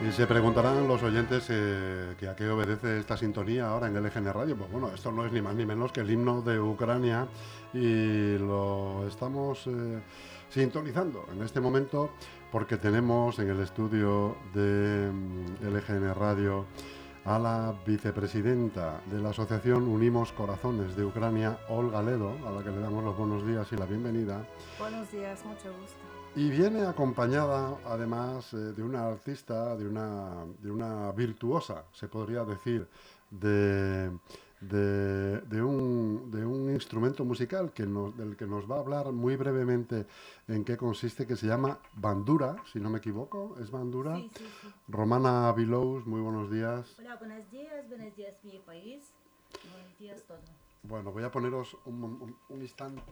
Y se preguntarán los oyentes eh, que a qué obedece esta sintonía ahora en el LGN Radio. Pues bueno, esto no es ni más ni menos que el himno de Ucrania y lo estamos eh, sintonizando en este momento porque tenemos en el estudio de mm, LGN Radio a la vicepresidenta de la Asociación Unimos Corazones de Ucrania, Olga Ledo, a la que le damos los buenos días y la bienvenida. Buenos días, mucho gusto. Y viene acompañada, además, eh, de una artista, de una, de una virtuosa, se podría decir, de, de, de, un, de un instrumento musical que nos, del que nos va a hablar muy brevemente en qué consiste, que se llama bandura, si no me equivoco, ¿es bandura? Sí, sí, sí. Romana Vilous, muy buenos días. Hola, buenos días, buenos días mi país. Buenos días todo. Bueno, voy a poneros un, un- un instante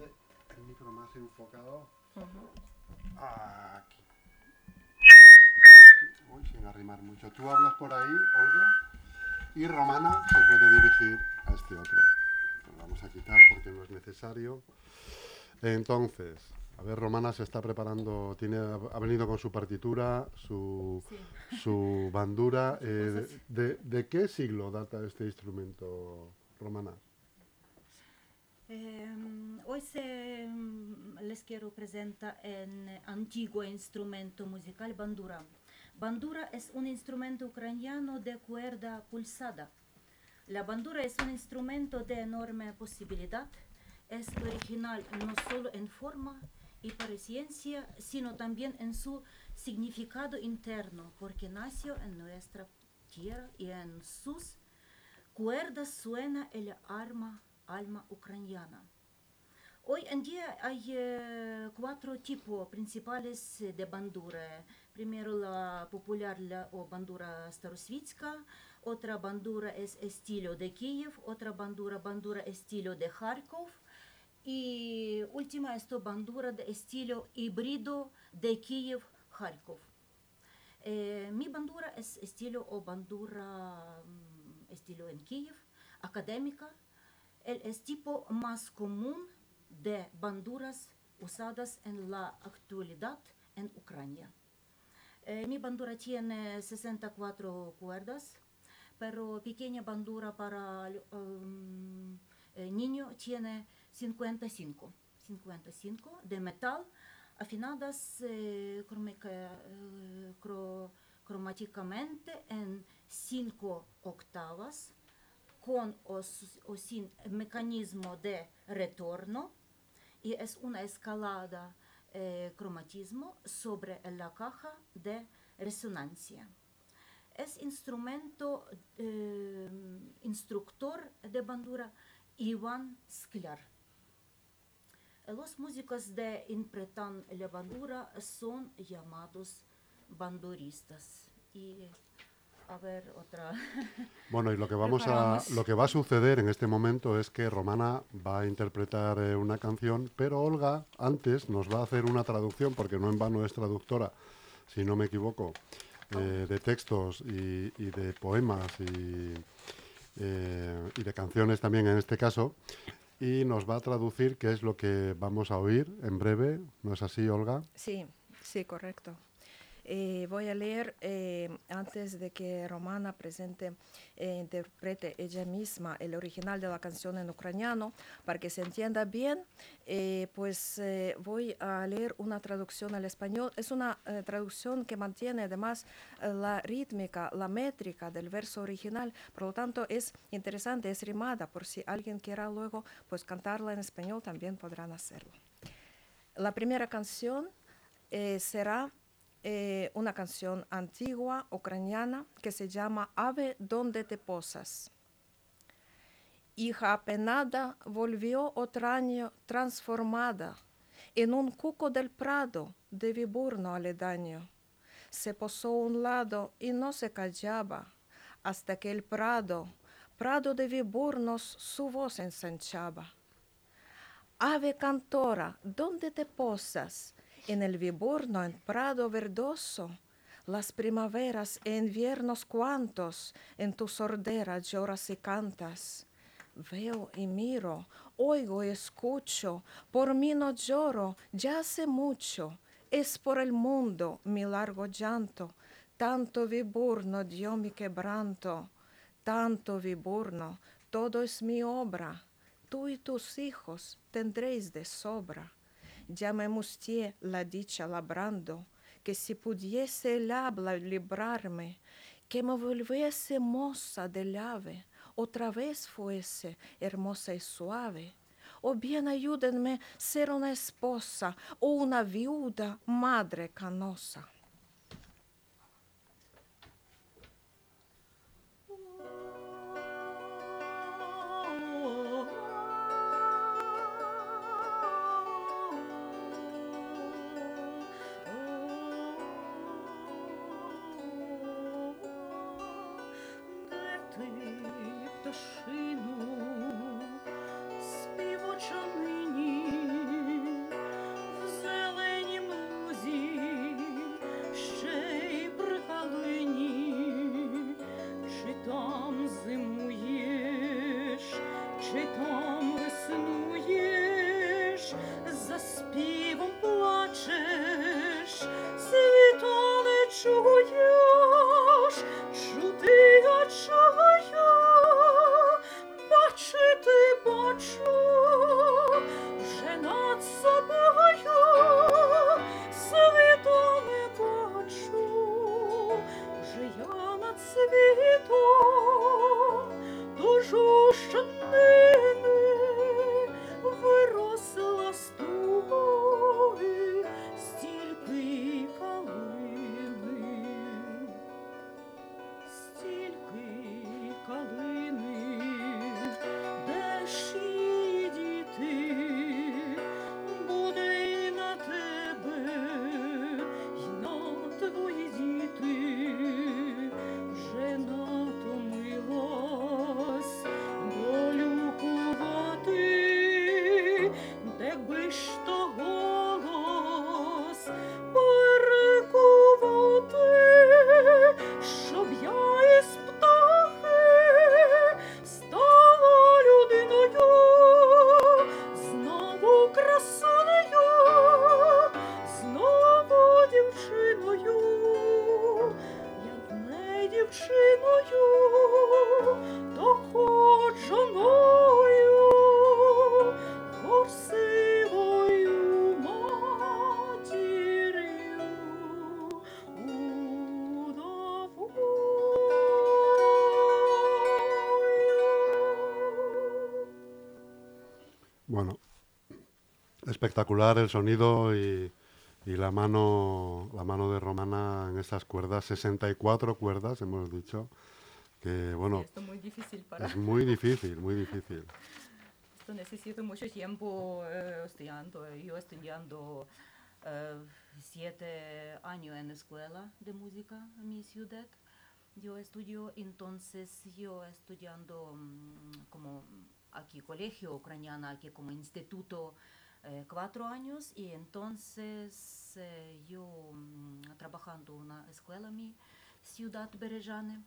el micro más enfocado. Aquí. Uy, sin arrimar mucho. Tú hablas por ahí, Olga, y Romana se puede dirigir a este otro. Lo vamos a quitar porque no es necesario. Entonces, a ver, Romana se está preparando, tiene, ha venido con su partitura, su, Sí. su bandura. eh, de, de qué siglo data este instrumento, Romana? Em, hoy se, em, les quiero presentar un antiguo instrumento musical, bandura. Bandura es un instrumento ucraniano de cuerda pulsada. La bandura es un instrumento de enorme posibilidad. Es original no solo en forma y presencia, sino también en su significado interno, porque nació en nuestra tierra y en sus cuerdas suena el arma, alma ucraniana. Hoy en día hay eh, cuatro tipos principales eh, de bandura. Primero la popular la, o bandura starosvitska, otra bandura es estilo de Kiev, otra bandura bandura estilo de Kharkov y última es bandura de estilo híbrido de Kiev Kharkov. Eh, mi bandura es estilo o bandura mm, estilo en Kiev, académica. Es tipo más común de banduras usadas en la actualidad en Ucrania. Eh, mi bandura tiene 64 cuerdas, pero pequeña bandura para um, eh, niño tiene 55, 55 de metal afinadas eh, eh, cro- cromáticamente en 5 octavas con o, sin mecanismo de retorno y es una escalada eh, cromatismo sobre la caja de resonancia. Es instrumento eh, instructor de bandura Iván Sklar. Los músicos de interpretan la bandura son llamados banduristas. Y a ver otra. Bueno, y lo que vamos a, lo que va a suceder en este momento es que Romana va a interpretar eh, una canción, pero Olga antes nos va a hacer una traducción, porque no en vano es traductora, si no me equivoco, eh, de textos y, y de poemas y, eh, y de canciones también en este caso, y nos va a traducir qué es lo que vamos a oír en breve, ¿no es así, Olga? Sí, sí, correcto. Eh, voy a leer eh, antes de que Romana presente e interprete ella misma el original de la canción en ucraniano para que se entienda bien. eh, pues eh, voy a leer una traducción al español. Es una eh, traducción que mantiene además eh, la rítmica, la métrica del verso original. Por lo tanto, es interesante, es rimada. Por si alguien quiera luego pues cantarla en español, también podrán hacerlo. La primera canción eh, será eh, una canción antigua ucraniana que se llama Ave donde te posas. Hija apenada volvió otro año transformada en un cuco del prado de Viburno aledaño. Se posó un lado y no se callaba hasta que el prado, prado de Viburnos, su voz ensanchaba. Ave cantora, ¿dónde te posas? En el Viburno, en prado verdoso. Las primaveras e inviernos cuantos en tu sordera lloras y cantas. Veo y miro, oigo y escucho, por mí no lloro, ya hace mucho, es por el mundo mi largo llanto, tanto viburno dio mi quebranto, tanto viburno, todo es mi obra, tú y tus hijos tendréis de sobra. Ya me mustié la dicha labrando, que si pudiese el habla librarme, que me volviese moza del ave, otra vez fuese hermosa y suave. O bien ayúdenme ser una esposa o una viuda madre canosa. J'ai Bueno, espectacular el sonido y, y la mano la mano de Romana en estas cuerdas, 64 cuerdas hemos dicho, que bueno, Esto muy difícil para... es muy difícil, muy difícil. Esto necesito mucho tiempo eh, estudiando. Yo estudiando eh, siete años en escuela de música en mi ciudad. Yo estudio, entonces yo estudiando mm, como aquí colegio ucraniano, aquí como instituto eh, cuatro años y entonces eh, yo mm, trabajando en una escuela mi ciudad Berejane,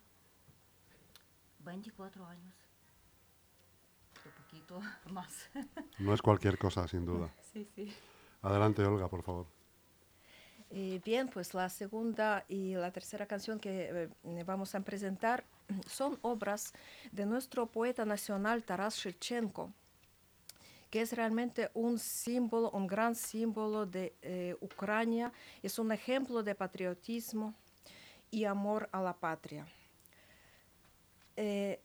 24 años. Un poquito más. No es cualquier cosa, sin duda. sí, sí. Adelante, Olga, por favor. Eh, bien, pues la segunda y la tercera canción que eh, vamos a presentar son obras de nuestro poeta nacional Taras Shevchenko, que es realmente un símbolo, un gran símbolo de eh, Ucrania, es un ejemplo de patriotismo y amor a la patria. Eh,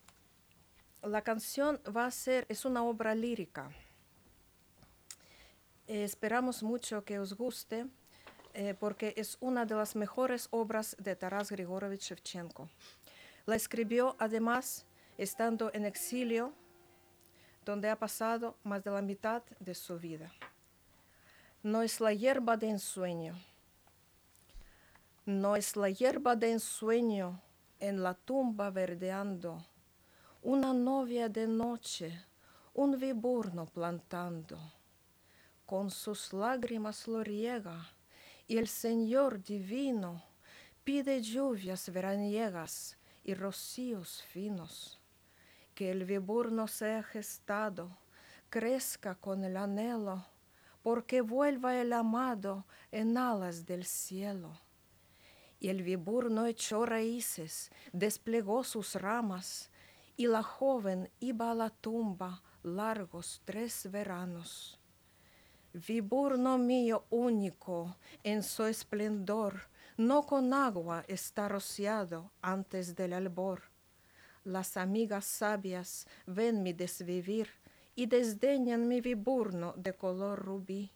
la canción va a ser, es una obra lírica. Eh, esperamos mucho que os guste porque es una de las mejores obras de Taras Grigorovich Shevchenko. La escribió además estando en exilio, donde ha pasado más de la mitad de su vida. No es la hierba de ensueño, no es la hierba de ensueño en la tumba verdeando, una novia de noche, un viburno plantando, con sus lágrimas lo riega y el Señor divino pide lluvias veraniegas y rocíos finos. Que el viburno sea gestado, crezca con el anhelo, porque vuelva el amado en alas del cielo. Y el viburno echó raíces, desplegó sus ramas, y la joven iba a la tumba largos tres veranos. Viburno mío único en su esplendor, no con agua está rociado antes del albor. Las amigas sabias ven mi desvivir y desdeñan mi viburno de color rubí.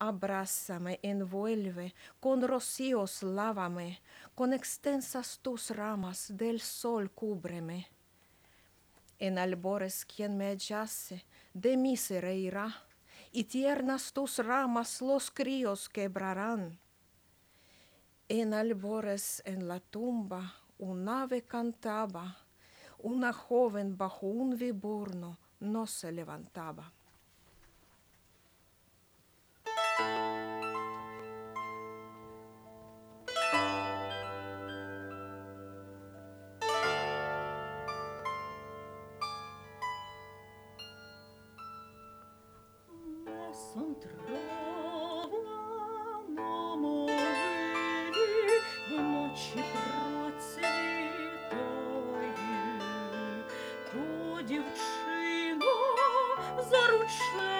Abrázame, envuelve, con rocíos lávame, con extensas tus ramas del sol cúbreme. En albores quien me hallase, de mí se reirá, y tiernas tus ramas los críos quebrarán. En albores en la tumba un ave cantaba, una joven bajo un viburno no se levantaba. заручне.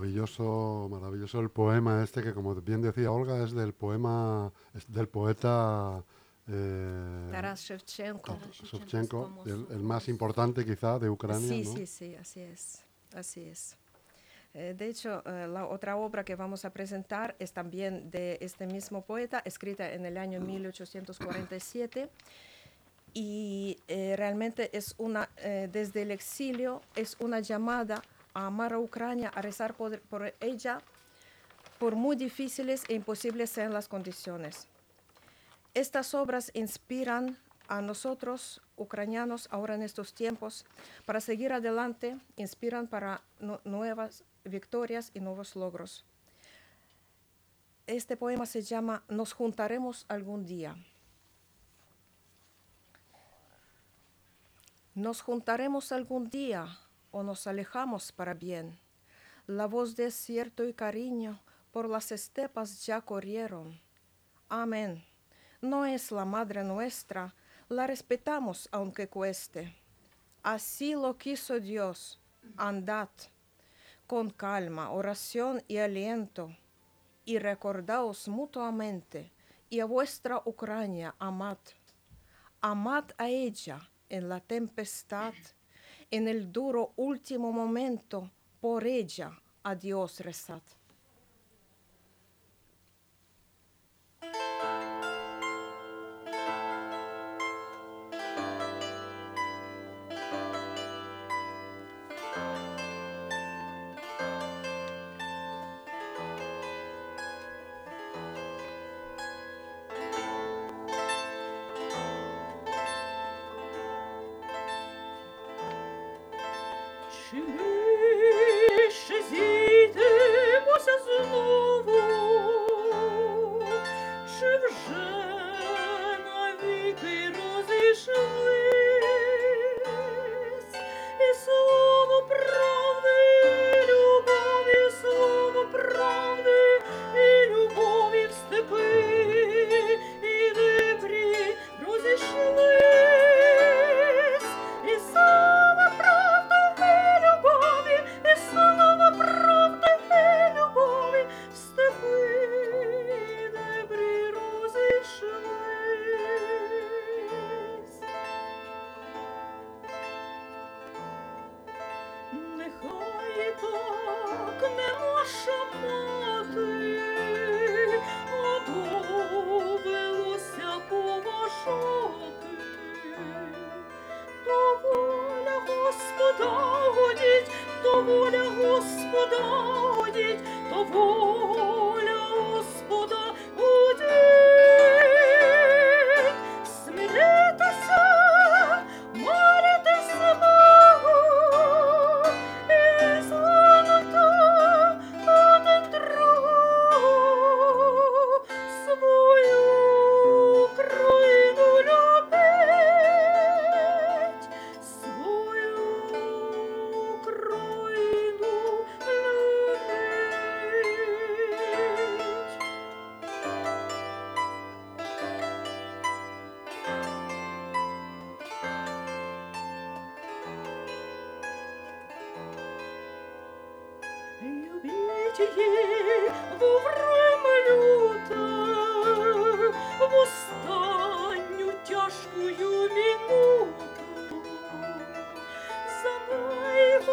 Maravilloso, maravilloso el poema este que, como bien decía Olga, es del poema es del poeta eh, Taras Shevchenko. Taras Shevchenko, el, el más importante quizá de Ucrania. Sí, ¿no? sí, sí, así es, así es. Eh, de hecho, eh, la otra obra que vamos a presentar es también de este mismo poeta, escrita en el año 1847. Y eh, realmente es una, eh, desde el exilio, es una llamada amar a Ucrania, a rezar por, por ella, por muy difíciles e imposibles sean las condiciones. Estas obras inspiran a nosotros, ucranianos, ahora en estos tiempos, para seguir adelante, inspiran para nuevas victorias y nuevos logros. Este poema se llama Nos juntaremos algún día. Nos juntaremos algún día o nos alejamos para bien. La voz de desierto y cariño por las estepas ya corrieron. Amén. No es la madre nuestra, la respetamos aunque cueste. Así lo quiso Dios. Andad con calma, oración y aliento, y recordaos mutuamente, y a vuestra Ucrania amad. Amad a ella en la tempestad, en el duro último momento, por ella a Dios rezad.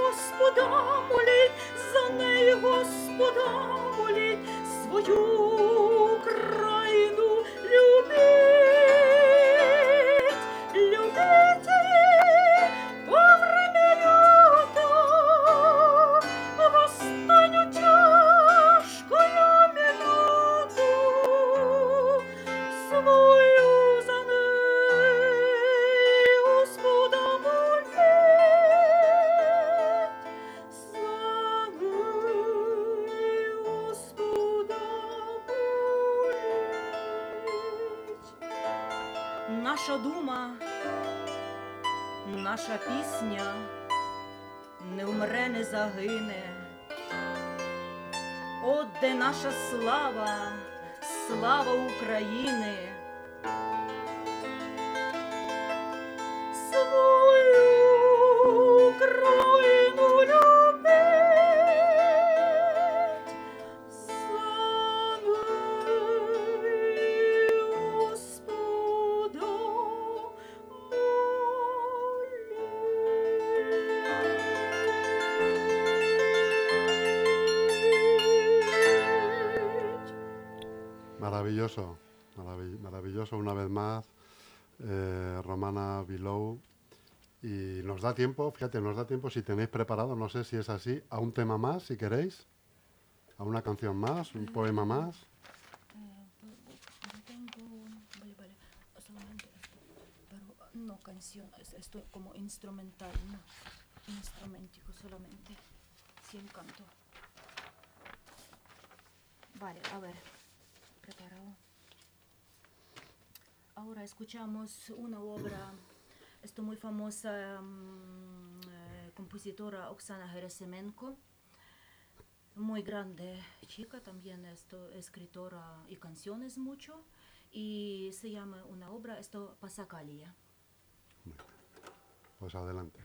Господа моліть, за неї Господа моліть, свою країну любіть. Maravilloso nos da tiempo, fíjate, nos da tiempo si tenéis preparado, no sé si es así, a un tema más, si queréis. a una canción más, un poema más. No canción, es esto como instrumental, no, instrumentico solamente, sin canto. Vale, a ver, preparado. Ahora escuchamos una obra, esto muy famosa, mm, eh, compositora Oksana Gerasimenko, muy grande chica, también esto, escritora y canciones mucho, y se llama una obra, esto Pasacalia. Pues adelante.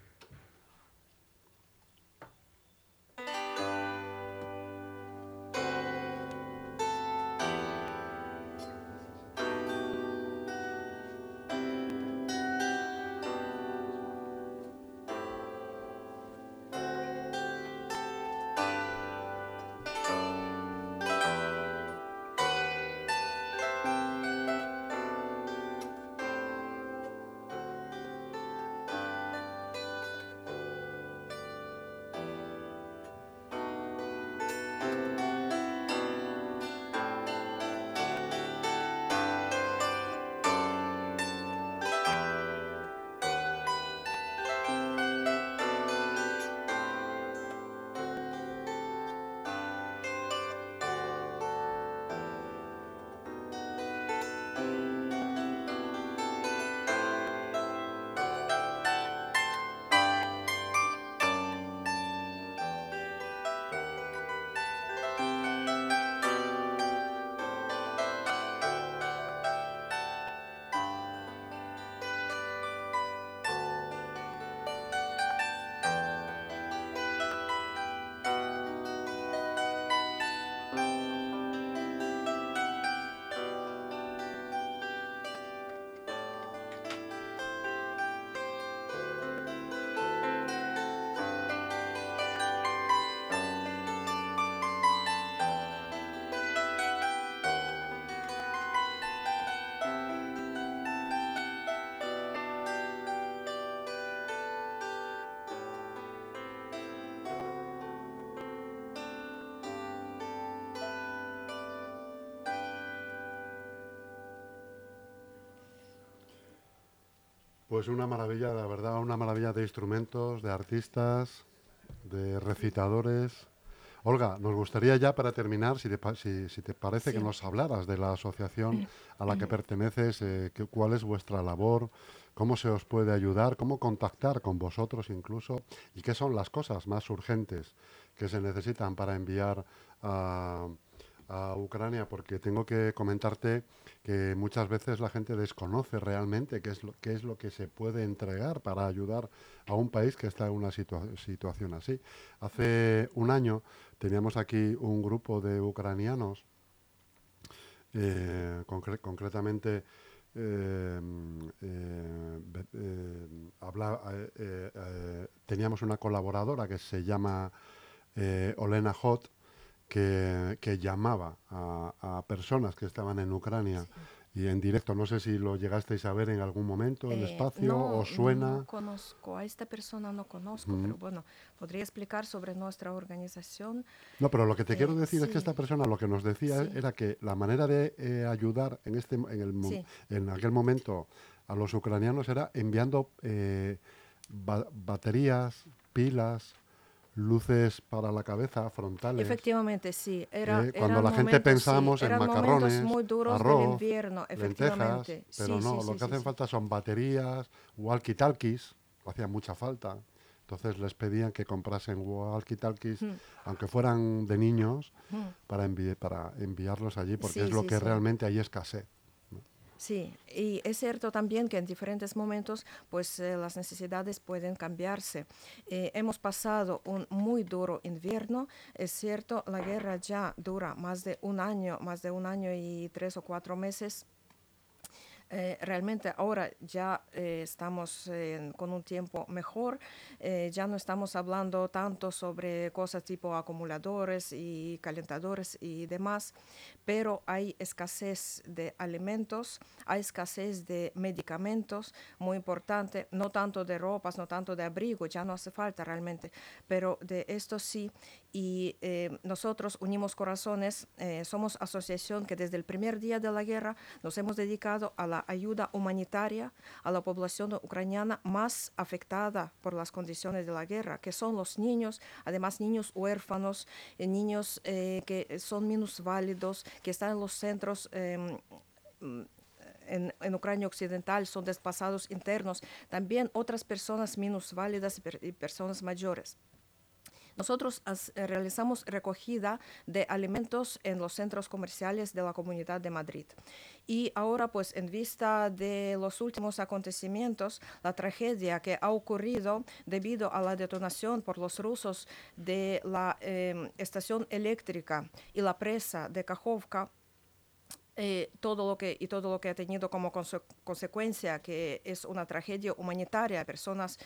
Pues una maravilla, la verdad, una maravilla de instrumentos, de artistas, de recitadores. Olga, nos gustaría ya para terminar, si te, pa- si, si te parece, que nos hablaras de la asociación a la que perteneces, eh, que- cuál es vuestra labor, cómo se os puede ayudar, cómo contactar con vosotros incluso, y qué son las cosas más urgentes que se necesitan para enviar a, a Ucrania, porque tengo que comentarte que muchas veces la gente desconoce realmente qué es lo, qué es lo que se puede entregar para ayudar a un país que está en una situa- situación así. Hace un año teníamos aquí un grupo de ucranianos, eh, concre- concretamente eh, eh, eh, eh, teníamos una colaboradora que se llama Olena Hot, que, que llamaba a, a personas que estaban en Ucrania y en directo. No sé si lo llegasteis a ver en algún momento, el Eh, espacio, no, os suena. No conozco, a esta persona no conozco, Ujú. pero bueno, podría explicar sobre nuestra organización. No, pero lo que te Eh, quiero decir es que sí. esta persona lo que nos decía Sí. era que la manera de eh, ayudar en este en, el, Sí. en aquel momento a los ucranianos era enviando eh, ba- baterías, pilas, luces para la cabeza, frontales. Efectivamente, sí. Era, Eh, cuando la gente momentos, sí, pensamos en macarrones, muy duros del arroz, invierno, lentejas, efectivamente. pero Sí, no, sí, lo que hacen falta son baterías, walkie-talkies, hacía mucha falta. Entonces les pedían que comprasen walkie-talkies, Mm. aunque fueran de niños, Mm. para, envi- para enviarlos allí, porque es lo que realmente hay escasez. Sí, y es cierto también que en diferentes momentos pues eh, las necesidades pueden cambiarse. Eh, hemos pasado un muy duro invierno, es cierto, la guerra ya dura más de un año, más de un año y tres o cuatro meses. Eh, realmente ahora ya eh, estamos eh, con un tiempo mejor, eh, ya no estamos hablando tanto sobre cosas tipo acumuladores y calentadores y demás, pero hay escasez de alimentos, hay escasez de medicamentos, muy importante, no tanto de ropas, no tanto de abrigo, ya no hace falta realmente, pero de esto sí. Y nosotros unimos corazones, somos asociación que desde el primer día de la guerra nos hemos dedicado a la ayuda humanitaria a la población ucraniana más afectada por las condiciones de la guerra, que son los niños, además niños huérfanos, eh, niños eh, que son minusválidos, que están en los centros. mm, en, en Ucrania Occidental son desplazados internos, también otras personas minusválidas y, per- y personas mayores. Nosotros eh, realizamos recogida de alimentos en los centros comerciales de la Comunidad de Madrid. Y ahora, pues, en vista de los últimos acontecimientos, la tragedia que ha ocurrido debido a la detonación por los rusos de la em, estación eléctrica y la presa de Kajovka, eh, todo lo que y todo lo que ha tenido como conse- consecuencia que es una tragedia humanitaria personas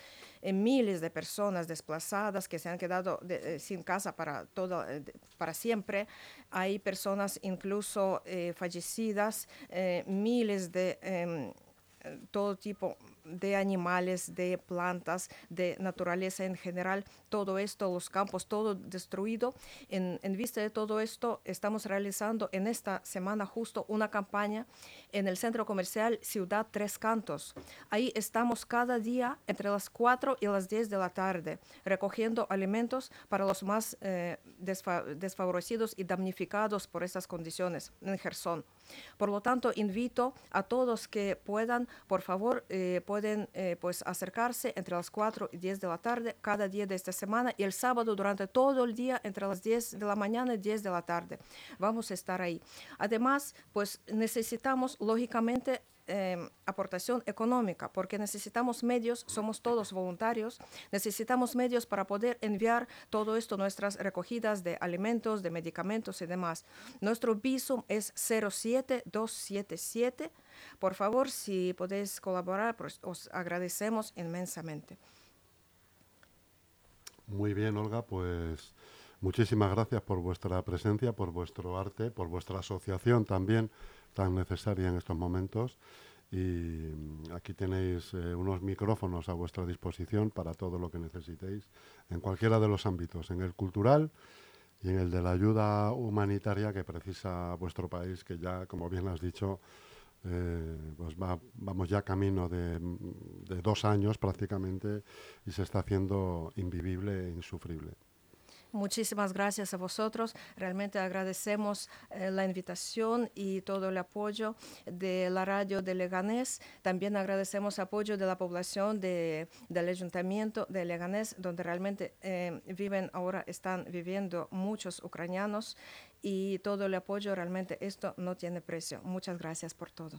eh, miles de personas desplazadas que se han quedado de- eh, sin casa para todo eh, para siempre. Hay personas incluso fallecidas miles de em, todo tipo de animales, de plantas, de naturaleza en general, todo esto, los campos, todo destruido. En, vista de todo esto, estamos realizando en esta semana justo una campaña en el centro comercial Ciudad Tres Cantos. Ahí estamos cada día entre las 4 y las 10 de la tarde recogiendo alimentos para los más eh, desfa- desfavorecidos y damnificados por estas condiciones en Gerson. Por lo tanto, invito a todos que puedan, por favor, eh, pueden eh, pues acercarse entre las 4 y 10 de la tarde cada día de esta semana y el sábado durante todo el día entre las 10 de la mañana y 10 de la tarde. Vamos a estar ahí. Además, pues necesitamos, lógicamente, eh, aportación económica, porque necesitamos medios, somos todos voluntarios, necesitamos medios para poder enviar todo esto, nuestras recogidas de alimentos, de medicamentos y demás. Nuestro visum es 07277. Por favor, si podéis colaborar, pues os agradecemos inmensamente. Muy bien, Olga, pues muchísimas gracias por vuestra presencia, por vuestro arte, por vuestra asociación también tan necesaria en estos momentos. Y mm, aquí tenéis eh, unos micrófonos a vuestra disposición para todo lo que necesitéis en cualquiera de los ámbitos, en el cultural y en el de la ayuda humanitaria que precisa vuestro país, que ya, como bien has dicho, eh, pues va- vamos ya camino de, mm, de dos años prácticamente y se está haciendo invivible e insufrible. Muchísimas gracias a vosotros. Realmente agradecemos eh, la invitación y todo el apoyo de la radio de Leganés. También agradecemos apoyo de la población de- del ayuntamiento de Leganés, donde realmente eh, viven ahora, están viviendo muchos ucranianos y todo el apoyo realmente esto no tiene precio. Muchas gracias por todo.